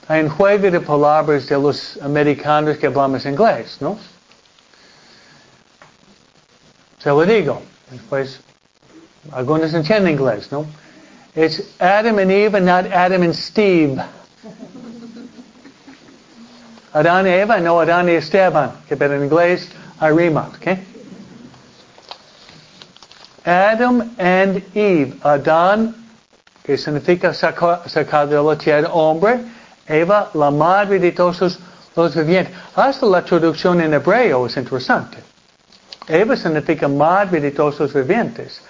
Hay un juego de palabras de los americanos que hablamos inglés, ¿no? Se lo digo. Pues, algunos entienden inglés, ¿no? Es Adam and Eve, not Adam and Steve. Adán y Eva, no Adán y Esteban, que en inglés hay rima, ¿ok? Adam and Eve. Adán, que significa sacar de la tierra hombre, Eva, la madre de todos los vivientes. Hasta la traducción en hebreo es interesante. Eva significa madre de todos los vivientes.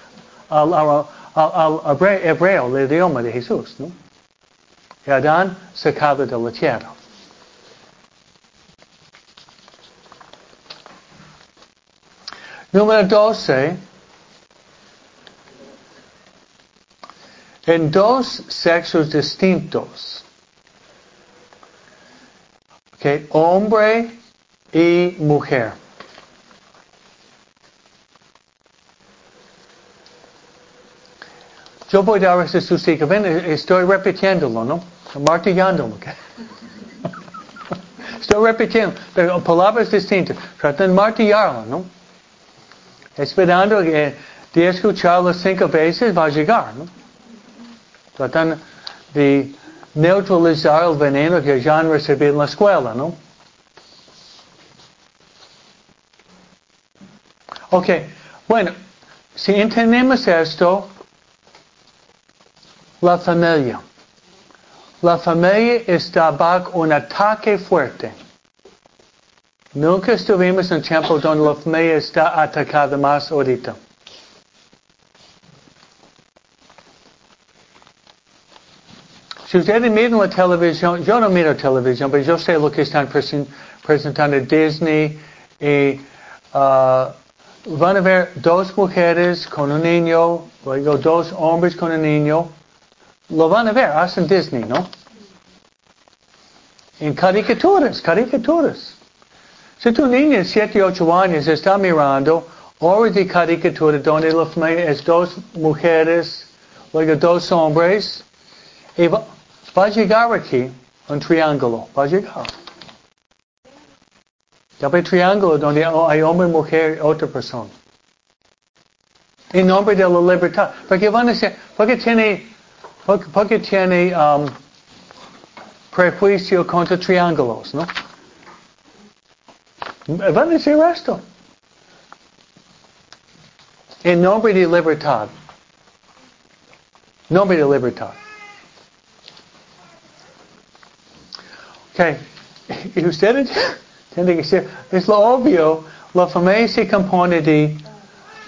Al, al, al, al hebreo, el idioma de Jesús, ¿no? Y Adán sacado de la tierra. Número 12. En dos sexos distintos. Okay, hombre y mujer. Yo voy a dar ese sustico. Ven, estoy repitiéndolo, ¿no? Martillándolo. Estoy repitiendo, pero palabras distintas. Tratan de martillarlo, ¿no? Esperando que de escucharlo cinco veces va a llegar, ¿no? Tratan de neutralizar el veneno que ya han recibido en la escuela, ¿no? Ok, bueno, si entendemos esto, la familia. La familia está bajo un ataque fuerte. Nunca estuvimos en tiempo donde la familia está atacada más ahorita. Si ustedes miran la televisión, yo no miro televisión, pero yo sé lo que están presentando Disney y uh, van a ver dos mujeres con un niño, luego dos hombres con un niño. Lo van a ver, hacen Disney, ¿no? En caricaturas, caricaturas. Si tu niño de 7, 8 años está mirando obras de caricatura donde la familia es dos mujeres, luego dos hombres, y va, va a llegar aquí un triángulo, va a llegar. Hay triángulo donde hay hombre, mujer y otra persona. En nombre de la libertad. Porque van a decir, porque tiene, porque, tiene um, prejuicio contra triángulos, ¿no? Van a decir esto. En nombre de libertad. Nombre de libertad. Ok. Y ustedes tiene que ser, es lo obvio, la familia se compone de,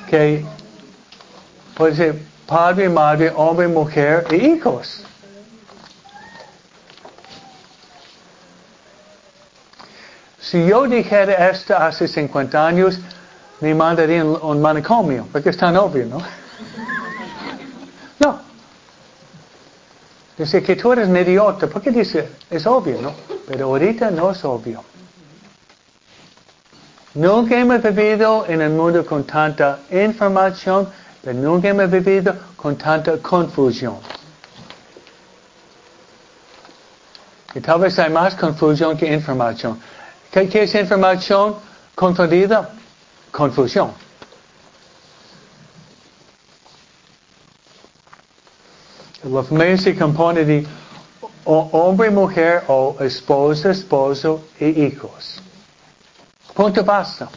que puede ser padre, madre, hombre, mujer e hijos. Si yo dijera esto hace 50 años, me mandarían un manicomio, porque es tan obvio, ¿no? No. Dice que tú eres un idiota, porque dice, es obvio, ¿no? Pero ahorita no es obvio. Nunca hemos vivido en el mundo con tanta información, pero nunca hemos vivido con tanta confusión. Y tal vez hay más confusión que información. ¿Qué, es información confundida? Confusión. La familia se compone de hombre, mujer o esposa, esposo y hijos. Punto basta.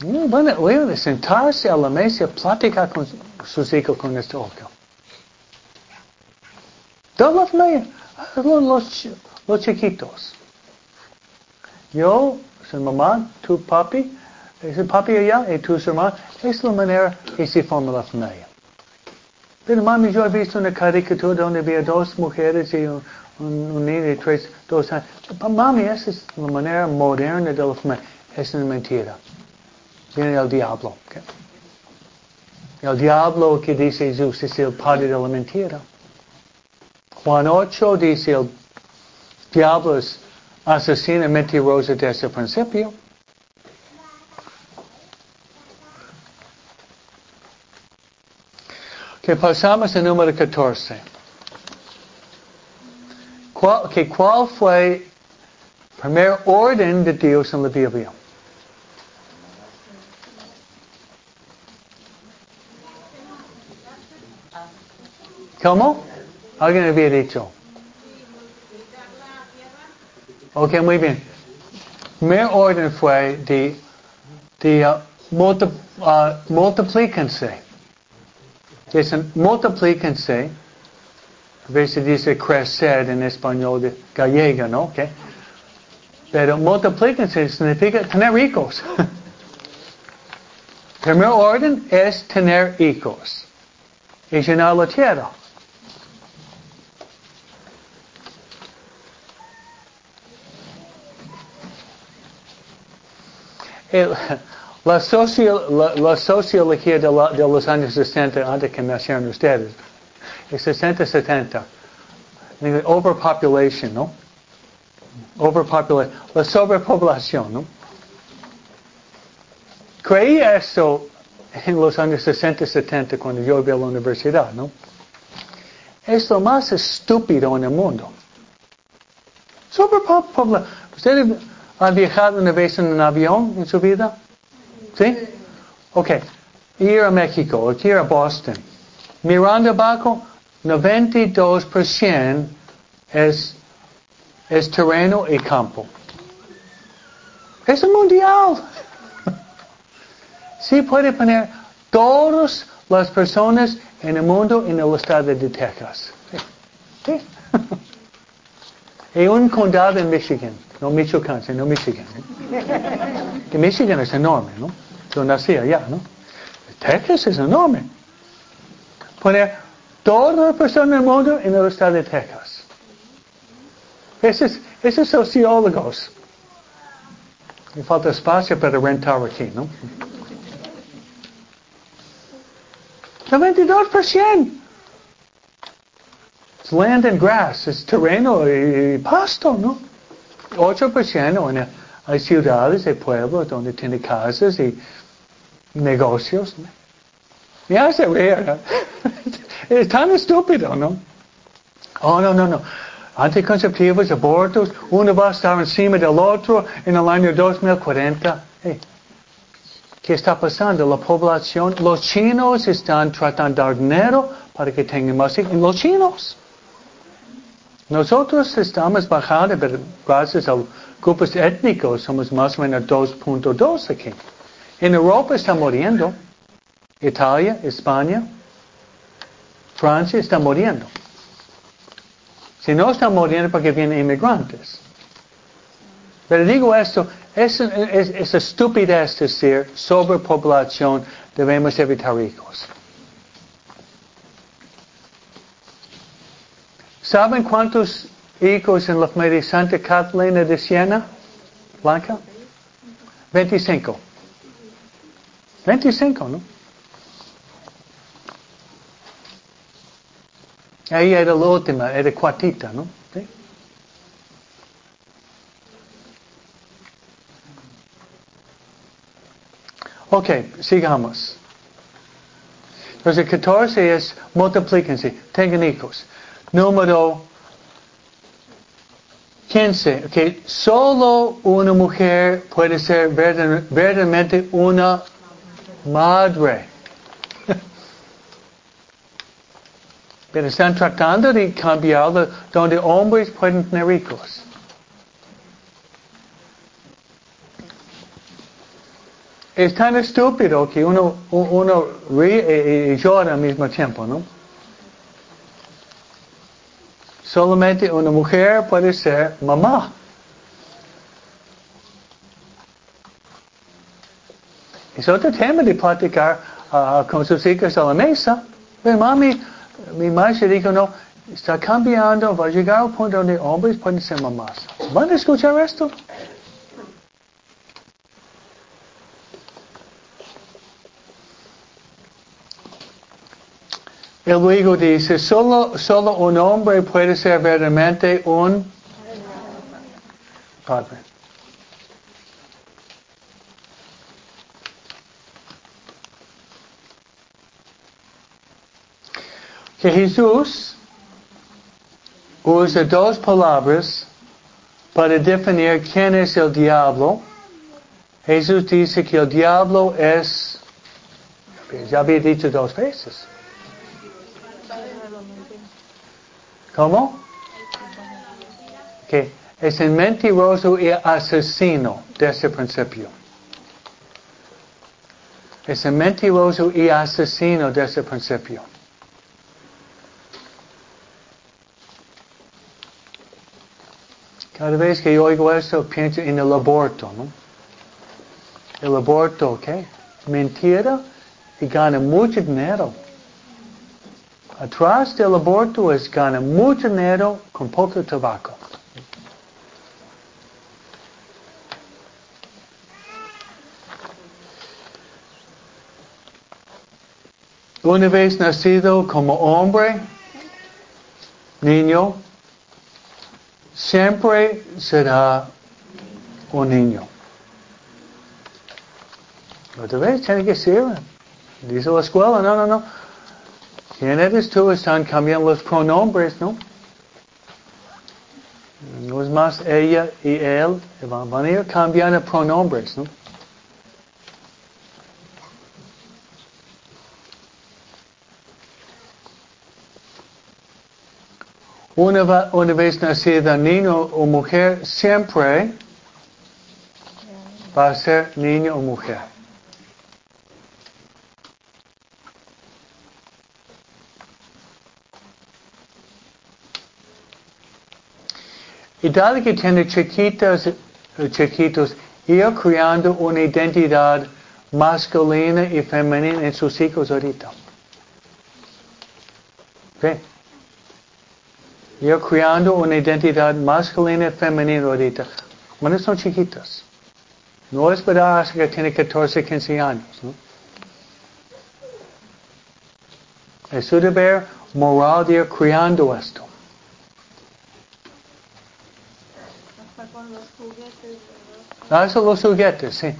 Bueno, bueno, sentarse a la mesa, platicar con sus hijos con esto otro. Todos los, los chiquitos. Yo, su mamá, tu papi, ese papi allá y tu hermano, es la manera que se forma la familia. Pero mami, yo he visto una caricatura donde había dos mujeres y un, un, niño de tres, dos años. Mami, esa es la manera moderna de la familia. Es una mentira. Viene el diablo. El diablo que dice Jesús es el padre de la mentira. Juan 8 dice el diablo es asesino mentiroso desde el principio. Que pasamos al número 14. ¿Cuál, que ¿Cuál fue el primer orden de Dios en la Biblia? ¿Cómo? Alguien había dicho. Ok, muy bien. Primer orden fue de, de uh, multi, uh, multiplíquense. Dicen, multiplíquense a veces dice crecer en español de gallega, ¿no? Okay. Pero multiplíquense significa tener hijos. Primer orden es tener hijos y llenar la tierra. La, sociología de, los años 60, antes que nacieran ustedes, 60, 70. Overpopulation, ¿no? Overpopulation. La sobrepoblación, ¿no? Creía eso en los años 60, 70 cuando yo iba a la universidad, ¿no? Es lo más estúpido en el mundo. Sobrepoblación. ¿Ustedes han viajado una vez en un avión en su vida? ¿Sí? Ok. Ir a México, o ir a Boston. Mirando abajo, 92% es, es terreno y campo. Es un mundial. Sí puede poner todas las personas en el mundo en el estado de Texas. Sí. y un condado en Michigan. No Michoacán, sino Michigan. Que Michigan es enorme, ¿no? Yo nací allá, ¿no? Texas es enorme. poner toda la persona del mundo en el estado de Texas. Esos, esos sociólogos. Me falta espacio para rentar aquí, ¿no? 92%. Es land and grass, es terreno y pasto, ¿no? 8% en, hay ciudades y pueblos donde tiene casas y negocios. Me hace reír, ¿no? Es tan estúpido, ¿no? Oh, no, no, no. Anticonceptivos, abortos, uno va a estar encima del otro en el año 2040. Hey, ¿Qué está pasando? La población, los chinos están tratando de dar dinero para que tengan más hijos. Los chinos. Nosotros estamos bajando, pero gracias a grupos étnicos somos más o menos 2.2 aquí. En Europa está muriendo. Italia, España, Francia está muriendo. Si no están muriendo porque vienen inmigrantes. Pero digo esto, es, es, es estupidez decir sobrepoblación debemos evitar hijos. ¿Saben cuántos hijos en la familia Santa Catalina de Siena? Blanca? 25. 25, ¿no? Ahí era la última, era cuartita, ¿no? ¿Sí? Ok, sigamos. Entonces, 14 es multiplíquense, tengan hijos. Número 15, que solo una mujer puede ser verdaderamente una madre. Pero están tratando de cambiarlo donde hombres pueden tener hijos. Es tan estúpido que uno, uno ríe llora al mismo tiempo, ¿no? Solamente una mujer puede ser mamá. Es otro tema de platicar uh, con sus hijos a la mesa. Pero mami, mi maestra dijo, no, está cambiando, va a llegar al punto donde hombres pueden ser mamás. ¿Van a escuchar esto? Y luego dice, solo, solo un hombre puede ser verdaderamente un padre. Que Jesús usa dos palabras para definir quién es el diablo. Jesús dice que el diablo es, ya había dicho dos veces. ¿Cómo? Que es el mentiroso y asesino desde el principio. Es el mentiroso y asesino desde el principio. Cada vez que yo oigo eso, pienso en el aborto, ¿no? El aborto, ¿qué? Mentira y gana mucho dinero. Atrás del aborto es gana mucho dinero con poco tabaco. Una vez nacido como hombre, niño, siempre será un niño. Otra vez tiene que ser. Dice la escuela, no, no, no. ¿Quién eres tú? Están cambiando los pronombres, ¿no? No es más ella y él. Van a ir cambiando pronombres, ¿no? Una, una vez nacida niño o mujer, siempre va a ser niño o mujer. Y dado que tiene chiquitos, chiquitos, ir creando una identidad masculina y femenina en sus hijos ahorita. ¿Ve? Yo creando una identidad masculina y femenina ahorita. Cuando son chiquitas. No esperar hasta que tiene 14, 15 años. ¿no? Es su deber moral de ir creando esto. Los juguetes, sí.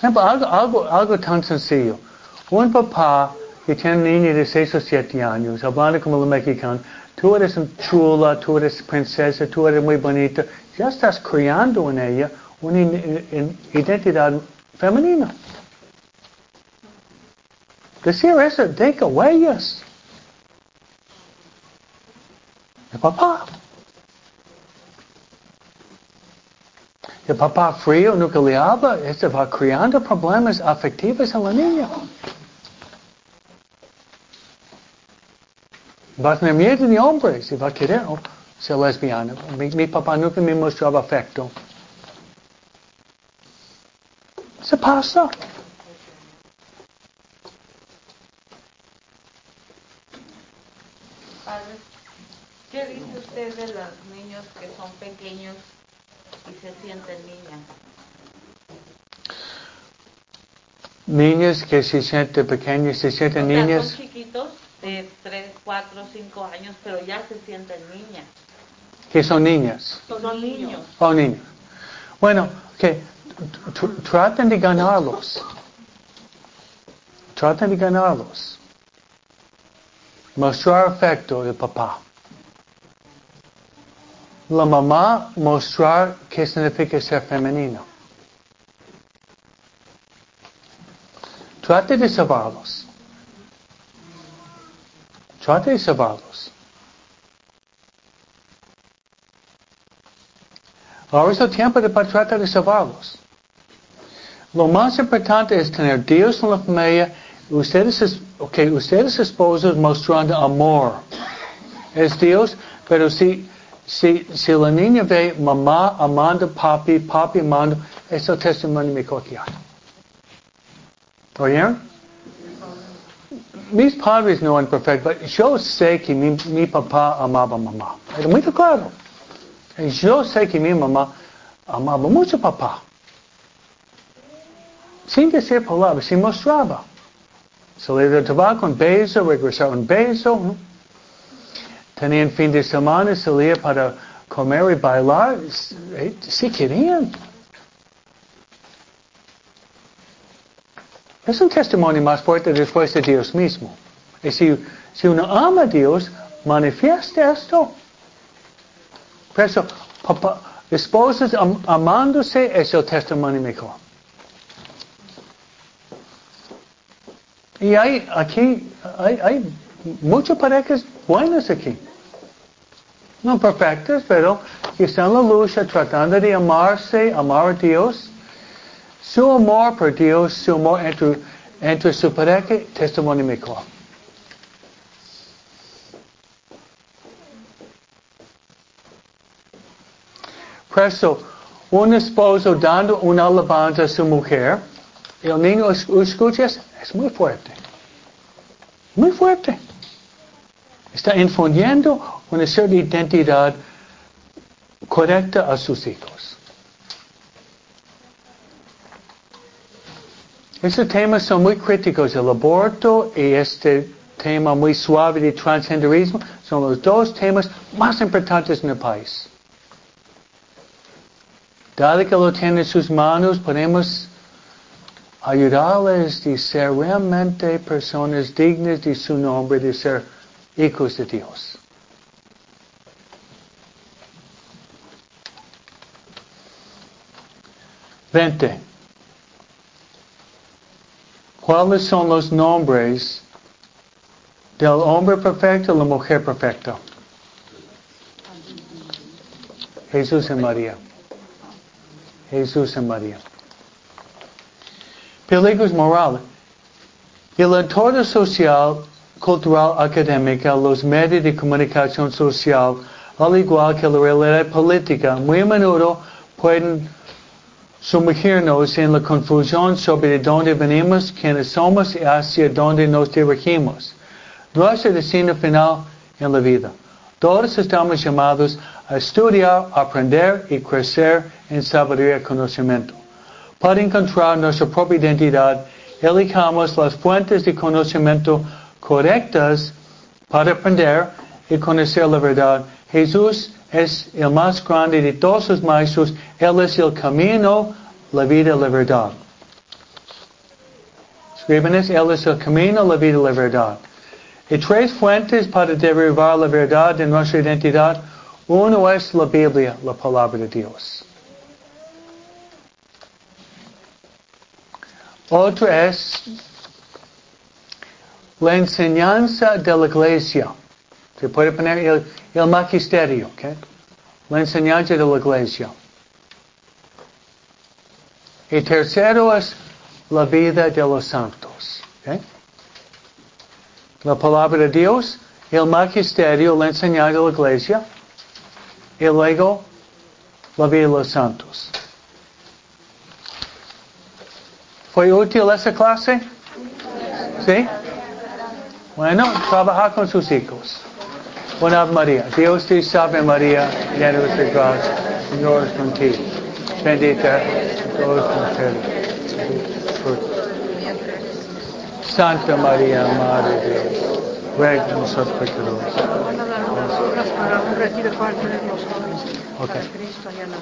Por ejemplo, algo, algo, algo tan sencillo. Un papá que tiene un niño de 6 o 7 años, hablando como el mexicano, um, tú eres un um chula, tú eres princesa, tú eres muy bonita, ya estás creando en ella una in- identidad femenina. Decir eso deja huellas. El papá. El papá frío nunca le habla, va creando problemas afectivos en la niña. Va a tener miedo de hombres y va a querer oh, ser lesbiana. Mi, mi papá nunca me mostraba afecto. Se pasa. Pequeños y se sienten niñas? Niños que se sienten pequeños, se sienten O sea, niñas. son chiquitos de 3, 4, 5 años, pero ya se sienten niñas. que son niñas. Son, niños. Oh, niños. Bueno, que tr- traten de ganarlos. Traten de ganarlos. Mostrar afecto del papá. La mamá mostrar qué significa ser femenino. Trate de salvarlos. Trate de salvarlos. Ahora es el tiempo de tratar de salvarlos. Lo más importante es tener Dios en la familia, ustedes, es- okay, ustedes esposos mostrando amor. Es Dios, pero si, si, si la niña ve mamá amando papi, papi amando, es el testimonio mejor que hay. ¿Oyeron? Mis padres no eran perfectos, pero yo sé que mi, mi papá amaba a mamá. Era muy claro. Y Yo sé que mi mamá amaba mucho a papá. Sin decir palabras, se mostraba. Salir del tabaco, un beso, regresar un beso. ¿no? Tenían fin de semana, salía para comer y bailar. Si querían. Es un testimonio más fuerte después de Dios mismo. Y si, si uno ama a Dios, manifiesta esto. Por eso, esposas am- amándose es el testimonio mejor. Y hay aquí, hay, hay muchas parejas buenas aquí. No perfectas, pero que están en la lucha tratando de amarse, amar a Dios. Su amor por Dios, su amor entre, entre su pareja, testimonio mejor. Por eso, un esposo dando una alabanza a su mujer, el niño es- escucha, es es muy fuerte. Muy fuerte. Está infundiendo una cierta identidad correcta a sus hijos. Estos temas son muy críticos. El aborto y este tema muy suave de transgenderismo son los dos temas más importantes en el país. Dado que lo tiene en sus manos, podemos ayudarles de ser realmente personas dignas de su nombre, de ser hijos de Dios. Veinte. ¿Cuáles son los nombres del hombre perfecto y la mujer perfecta? Jesús y María. Jesús y María. Peligros morales. El entorno social, cultural, académica, los medios de comunicación social, al igual que la realidad política, muy a menudo pueden sumergirnos en la confusión sobre de dónde venimos, quiénes somos y hacia dónde nos dirigimos. Nuestro destino final en la vida. Todos estamos llamados a estudiar, aprender y crecer en sabiduría y conocimiento. Para encontrar nuestra propia identidad, elijamos las fuentes de conocimiento correctas para aprender y conocer la verdad. Jesús es el más grande de todos los maestros. Él es el camino, la vida la verdad. Escriben Él es el camino, la vida la verdad. Y tres fuentes para derivar la verdad de nuestra identidad. Uno es la Biblia, la palabra de Dios. Otro es la enseñanza de la iglesia. Se puede poner el, el magisterio, ¿ok? La enseñanza de la iglesia. Y tercero es la vida de los santos. La palabra de Dios, el magisterio, la enseñanza de la iglesia, y luego la vida de los santos. ¿Fue útil esa clase? ¿Sí? Bueno, trabaja con sus hijos. Buena María. Dios te salve María, llena de gracia. Señor es contigo. Bendita todos mujeres. Santa María, Madre de Dios, ruega por nosotros pecadores. Van a dar unas horas para un retiro tener los. Ok. Para Cristo la